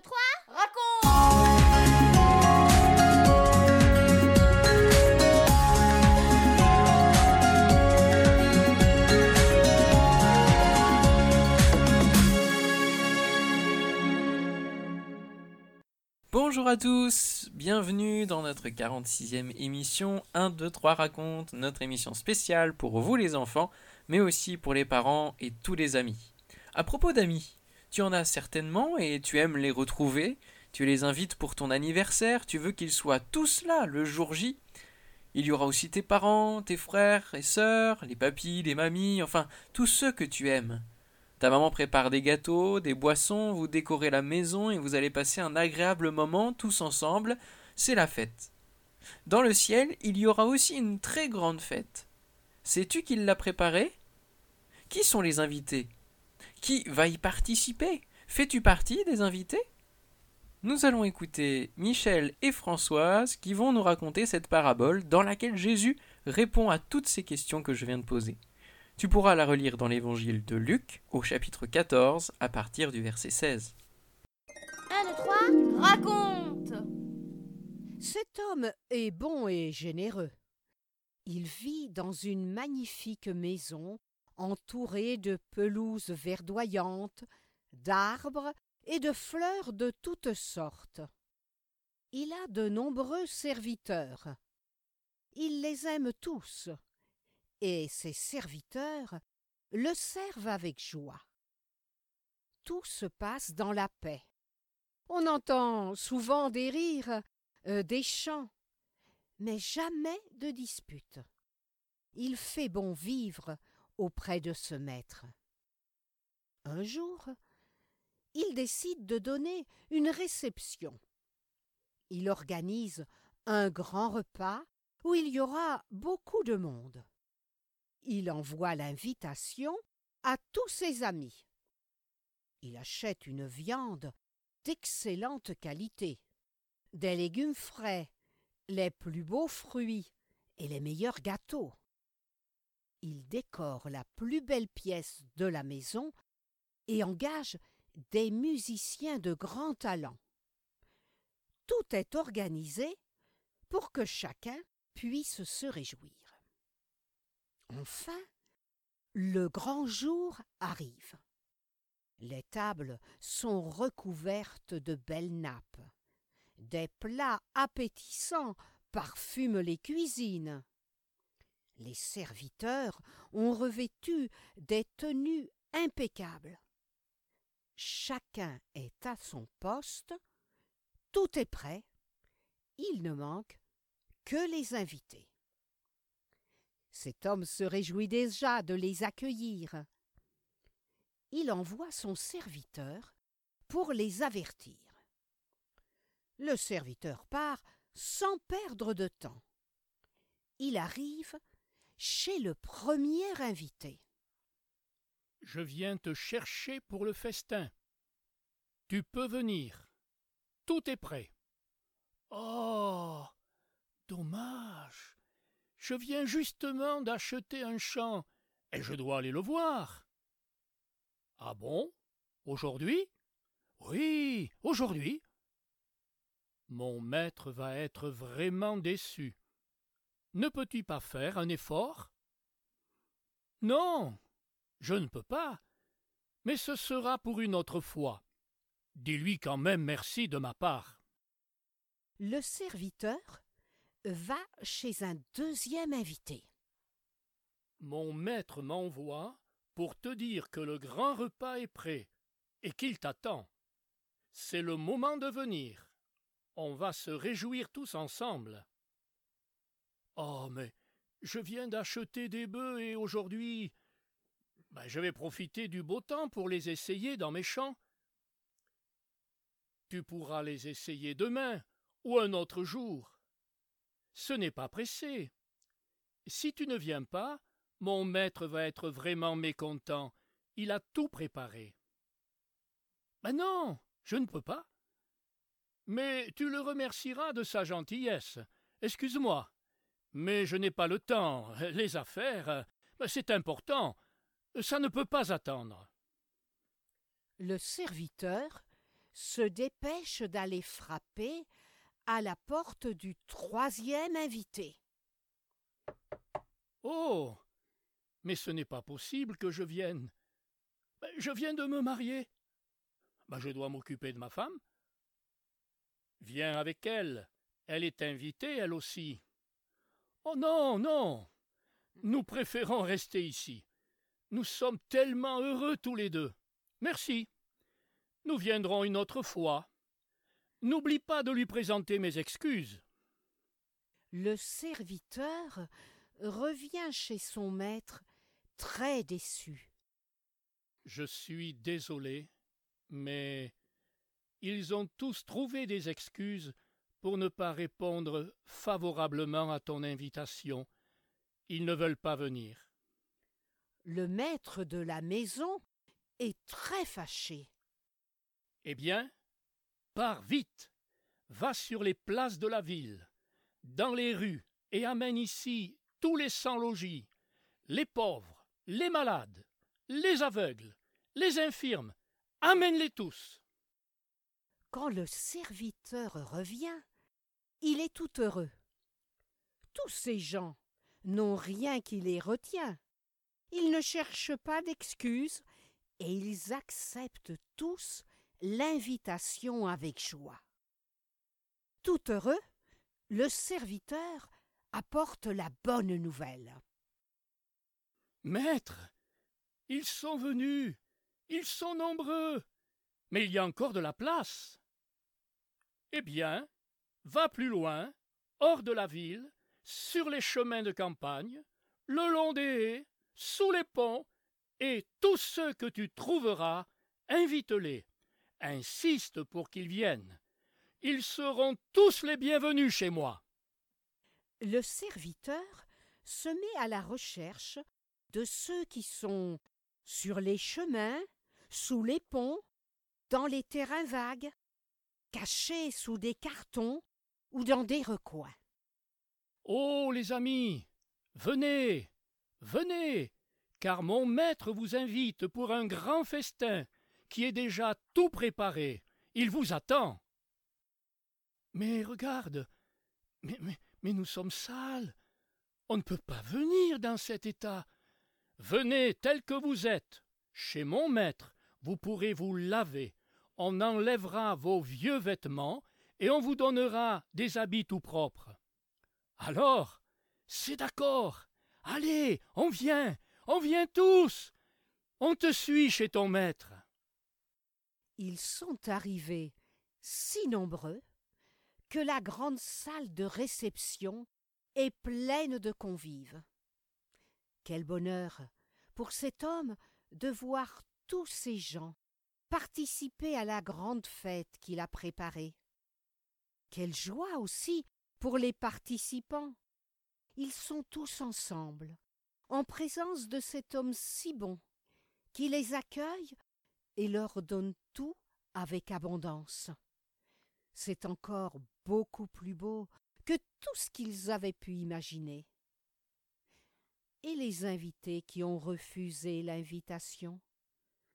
2, 3, raconte Bonjour à tous, bienvenue dans notre 46e émission 1, 2, 3 raconte, notre émission spéciale pour vous les enfants, mais aussi pour les parents et tous les amis. À propos d'amis, tu en as certainement et tu aimes les retrouver, tu les invites pour ton anniversaire, tu veux qu'ils soient tous là le jour J. Il y aura aussi tes parents, tes frères et sœurs, les papis, les mamies, enfin tous ceux que tu aimes. Ta maman prépare des gâteaux, des boissons, vous décorez la maison et vous allez passer un agréable moment tous ensemble. C'est la fête. Dans le ciel, il y aura aussi une très grande fête. Sais-tu qui l'a préparée? Qui sont les invités? Qui va y participer? Fais-tu partie des invités? Nous allons écouter Michel et Françoise qui vont nous raconter cette parabole dans laquelle Jésus répond à toutes ces questions que je viens de poser. Tu pourras la relire dans l'évangile de Luc au chapitre 14 à partir du verset 16. 1, 2, 3, raconte Cet homme est bon et généreux. Il vit dans une magnifique maison entourée de pelouses verdoyantes, d'arbres et de fleurs de toutes sortes. Il a de nombreux serviteurs. Il les aime tous et ses serviteurs le servent avec joie. Tout se passe dans la paix. On entend souvent des rires, euh, des chants, mais jamais de disputes. Il fait bon vivre auprès de ce maître. Un jour, il décide de donner une réception. Il organise un grand repas où il y aura beaucoup de monde il envoie l'invitation à tous ses amis. Il achète une viande d'excellente qualité, des légumes frais, les plus beaux fruits et les meilleurs gâteaux. Il décore la plus belle pièce de la maison et engage des musiciens de grand talent. Tout est organisé pour que chacun puisse se réjouir. Enfin, le grand jour arrive. Les tables sont recouvertes de belles nappes. Des plats appétissants parfument les cuisines. Les serviteurs ont revêtu des tenues impeccables. Chacun est à son poste, tout est prêt, il ne manque que les invités. Cet homme se réjouit déjà de les accueillir. Il envoie son serviteur pour les avertir. Le serviteur part sans perdre de temps. Il arrive chez le premier invité. Je viens te chercher pour le festin. Tu peux venir. Tout est prêt. Oh. Dommage. Je viens justement d'acheter un champ, et je dois aller le voir. Ah bon? Aujourd'hui? Oui, aujourd'hui. Mon maître va être vraiment déçu. Ne peux-tu pas faire un effort? Non, je ne peux pas. Mais ce sera pour une autre fois. Dis-lui quand même merci de ma part. Le serviteur va chez un deuxième invité. Mon maître m'envoie pour te dire que le grand repas est prêt et qu'il t'attend. C'est le moment de venir. On va se réjouir tous ensemble. Oh, mais je viens d'acheter des bœufs et aujourd'hui. Ben, je vais profiter du beau temps pour les essayer dans mes champs. Tu pourras les essayer demain ou un autre jour. Ce n'est pas pressé. Si tu ne viens pas, mon maître va être vraiment mécontent. Il a tout préparé. Ben non, je ne peux pas. Mais tu le remercieras de sa gentillesse. Excuse-moi. Mais je n'ai pas le temps. Les affaires, ben c'est important. Ça ne peut pas attendre. Le serviteur se dépêche d'aller frapper à la porte du troisième invité. Oh. Mais ce n'est pas possible que je vienne. Ben, Je viens de me marier. Ben, je dois m'occuper de ma femme. Viens avec elle. Elle est invitée, elle aussi. Oh non, non. Nous préférons rester ici. Nous sommes tellement heureux tous les deux. Merci. Nous viendrons une autre fois. N'oublie pas de lui présenter mes excuses. Le serviteur revient chez son maître très déçu. Je suis désolé, mais ils ont tous trouvé des excuses pour ne pas répondre favorablement à ton invitation. Ils ne veulent pas venir. Le maître de la maison est très fâché. Eh bien, pars vite, va sur les places de la ville, dans les rues, et amène ici tous les sans-logis, les pauvres, les malades, les aveugles, les infirmes, amène-les tous. Quand le serviteur revient, il est tout heureux. Tous ces gens n'ont rien qui les retient. Ils ne cherchent pas d'excuses et ils acceptent tous l'invitation avec joie. Tout heureux, le serviteur apporte la bonne nouvelle. Maître, ils sont venus, ils sont nombreux, mais il y a encore de la place. Eh bien, va plus loin, hors de la ville, sur les chemins de campagne, le long des haies, sous les ponts, et tous ceux que tu trouveras, invite-les. Insiste pour qu'ils viennent. Ils seront tous les bienvenus chez moi. Le serviteur se met à la recherche de ceux qui sont sur les chemins, sous les ponts, dans les terrains vagues, cachés sous des cartons ou dans des recoins. Oh, les amis, venez, venez, car mon maître vous invite pour un grand festin qui est déjà tout préparé. Il vous attend. Mais regarde, mais, mais, mais nous sommes sales. On ne peut pas venir dans cet état. Venez tel que vous êtes. Chez mon maître, vous pourrez vous laver. On enlèvera vos vieux vêtements et on vous donnera des habits tout propres. Alors, c'est d'accord. Allez, on vient, on vient tous. On te suit chez ton maître. Ils sont arrivés si nombreux que la grande salle de réception est pleine de convives. Quel bonheur pour cet homme de voir tous ces gens participer à la grande fête qu'il a préparée. Quelle joie aussi pour les participants. Ils sont tous ensemble, en présence de cet homme si bon, qui les accueille et leur donne tout avec abondance. C'est encore beaucoup plus beau que tout ce qu'ils avaient pu imaginer. Et les invités qui ont refusé l'invitation,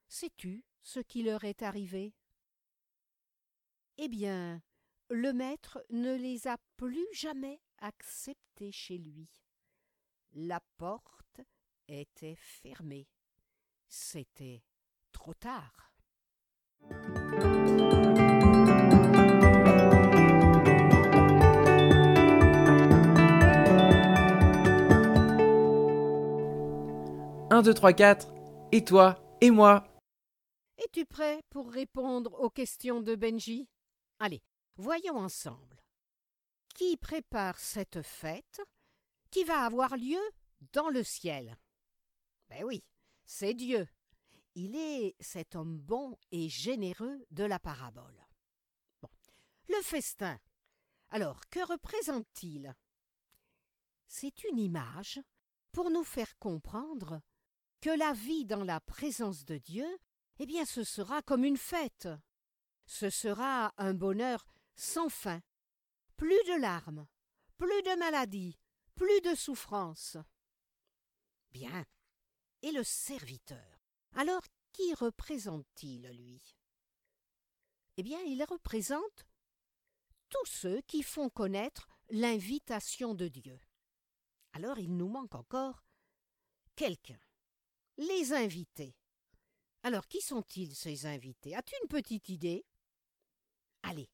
sais-tu ce qui leur est arrivé? Eh bien, le maître ne les a plus jamais acceptés chez lui. La porte était fermée. C'était trop tard. Un, deux, trois, quatre. Et toi Et moi? Es-tu prêt pour répondre aux questions de Benji? Allez, voyons ensemble. Qui prépare cette fête qui va avoir lieu dans le ciel? Ben oui, c'est Dieu. Il est cet homme bon et généreux de la parabole. Le festin. Alors, que représente-t-il? C'est une image pour nous faire comprendre que la vie dans la présence de Dieu, eh bien, ce sera comme une fête. Ce sera un bonheur sans fin. Plus de larmes, plus de maladies, plus de souffrances. Bien. Et le serviteur alors, qui représente-t-il, lui? Eh bien, il représente tous ceux qui font connaître l'invitation de Dieu. Alors il nous manque encore quelqu'un. Les invités. Alors qui sont-ils ces invités? As-tu une petite idée? Allez,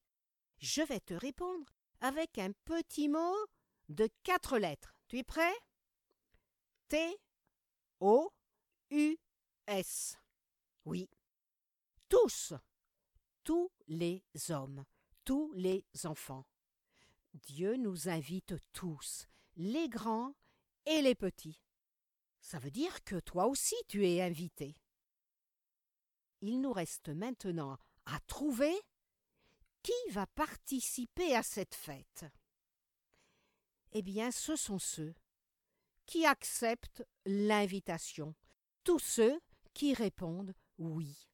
je vais te répondre avec un petit mot de quatre lettres. Tu es prêt? T O U S. Oui. Tous. Tous les hommes, tous les enfants. Dieu nous invite tous, les grands et les petits. Ça veut dire que toi aussi tu es invité. Il nous reste maintenant à trouver qui va participer à cette fête? Eh bien, ce sont ceux qui acceptent l'invitation, tous ceux qui répondent oui,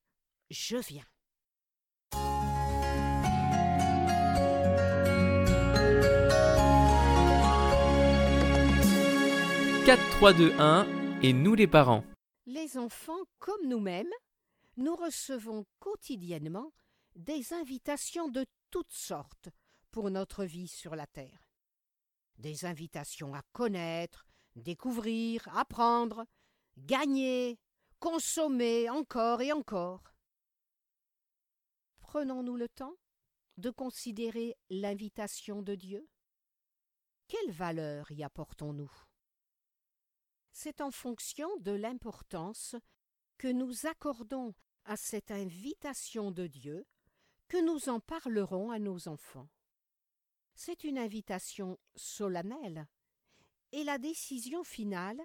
je viens. 4, 3, 2, 1 et nous les parents. Les enfants, comme nous-mêmes, nous recevons quotidiennement des invitations de toutes sortes pour notre vie sur la terre. Des invitations à connaître, découvrir, apprendre, gagner, consommer encore et encore. Prenons-nous le temps de considérer l'invitation de Dieu Quelle valeur y apportons-nous? C'est en fonction de l'importance que nous accordons à cette invitation de Dieu que nous en parlerons à nos enfants. C'est une invitation solennelle, et la décision finale,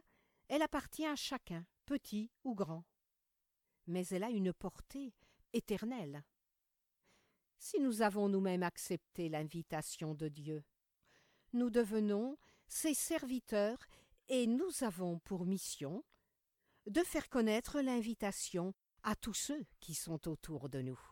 elle appartient à chacun, petit ou grand. Mais elle a une portée éternelle. Si nous avons nous-mêmes accepté l'invitation de Dieu, nous devenons ses serviteurs et nous avons pour mission de faire connaître l'invitation à tous ceux qui sont autour de nous.